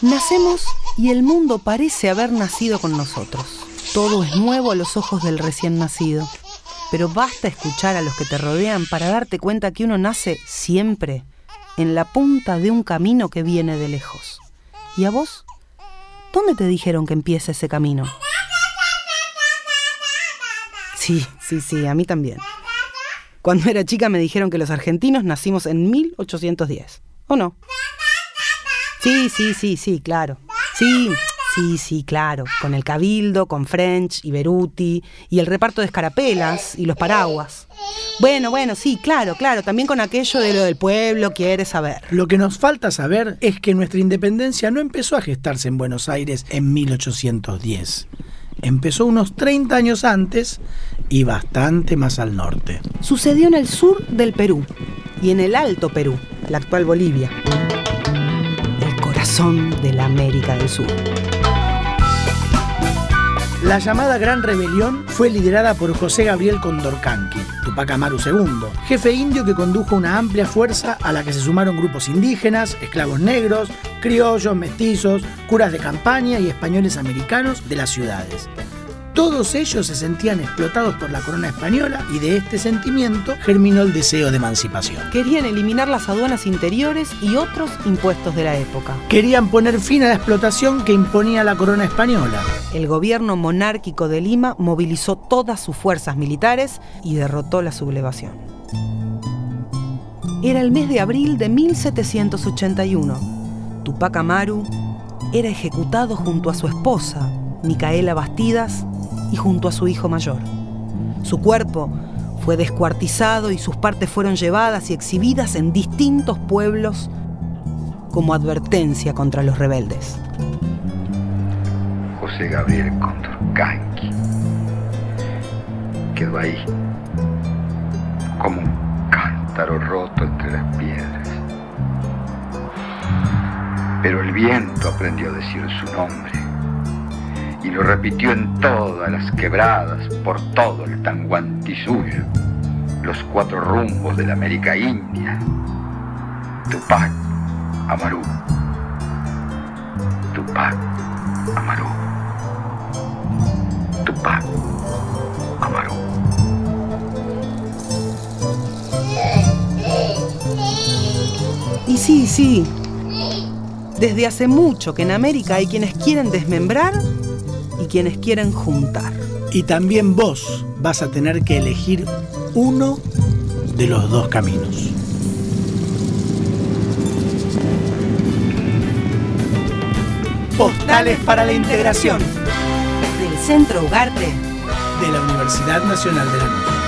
Nacemos y el mundo parece haber nacido con nosotros. Todo es nuevo a los ojos del recién nacido. Pero basta escuchar a los que te rodean para darte cuenta que uno nace siempre en la punta de un camino que viene de lejos. ¿Y a vos? ¿Dónde te dijeron que empieza ese camino? Sí, sí, sí, a mí también. Cuando era chica me dijeron que los argentinos nacimos en 1810. ¿O no? Sí, sí, sí, sí, claro. Sí, sí, sí, claro. Con el Cabildo, con French y Beruti, y el reparto de escarapelas y los paraguas. Bueno, bueno, sí, claro, claro. También con aquello de lo del pueblo quiere saber. Lo que nos falta saber es que nuestra independencia no empezó a gestarse en Buenos Aires en 1810. Empezó unos 30 años antes y bastante más al norte. Sucedió en el sur del Perú y en el Alto Perú, la actual Bolivia de la América del Sur. La llamada Gran Rebelión fue liderada por José Gabriel Condorcanqui, Tupac Amaru II, jefe indio que condujo una amplia fuerza a la que se sumaron grupos indígenas, esclavos negros, criollos, mestizos, curas de campaña y españoles americanos de las ciudades. Todos ellos se sentían explotados por la corona española y de este sentimiento germinó el deseo de emancipación. Querían eliminar las aduanas interiores y otros impuestos de la época. Querían poner fin a la explotación que imponía la corona española. El gobierno monárquico de Lima movilizó todas sus fuerzas militares y derrotó la sublevación. Era el mes de abril de 1781. Tupac Amaru era ejecutado junto a su esposa, Micaela Bastidas, y junto a su hijo mayor. Su cuerpo fue descuartizado y sus partes fueron llevadas y exhibidas en distintos pueblos como advertencia contra los rebeldes. José Gabriel Condorcanqui quedó ahí como un cántaro roto entre las piedras. Pero el viento aprendió a decir su nombre y lo repitió en todas las quebradas, por todo el Tanguantisuyo, los cuatro rumbos de la América India. Tupac Amaru. Tupac Amaru. Tupac Amaru. Y sí, sí. Desde hace mucho que en América hay quienes quieren desmembrar y quienes quieren juntar. Y también vos vas a tener que elegir uno de los dos caminos. Postales para la integración del Centro Ugarte de la Universidad Nacional de la Luz.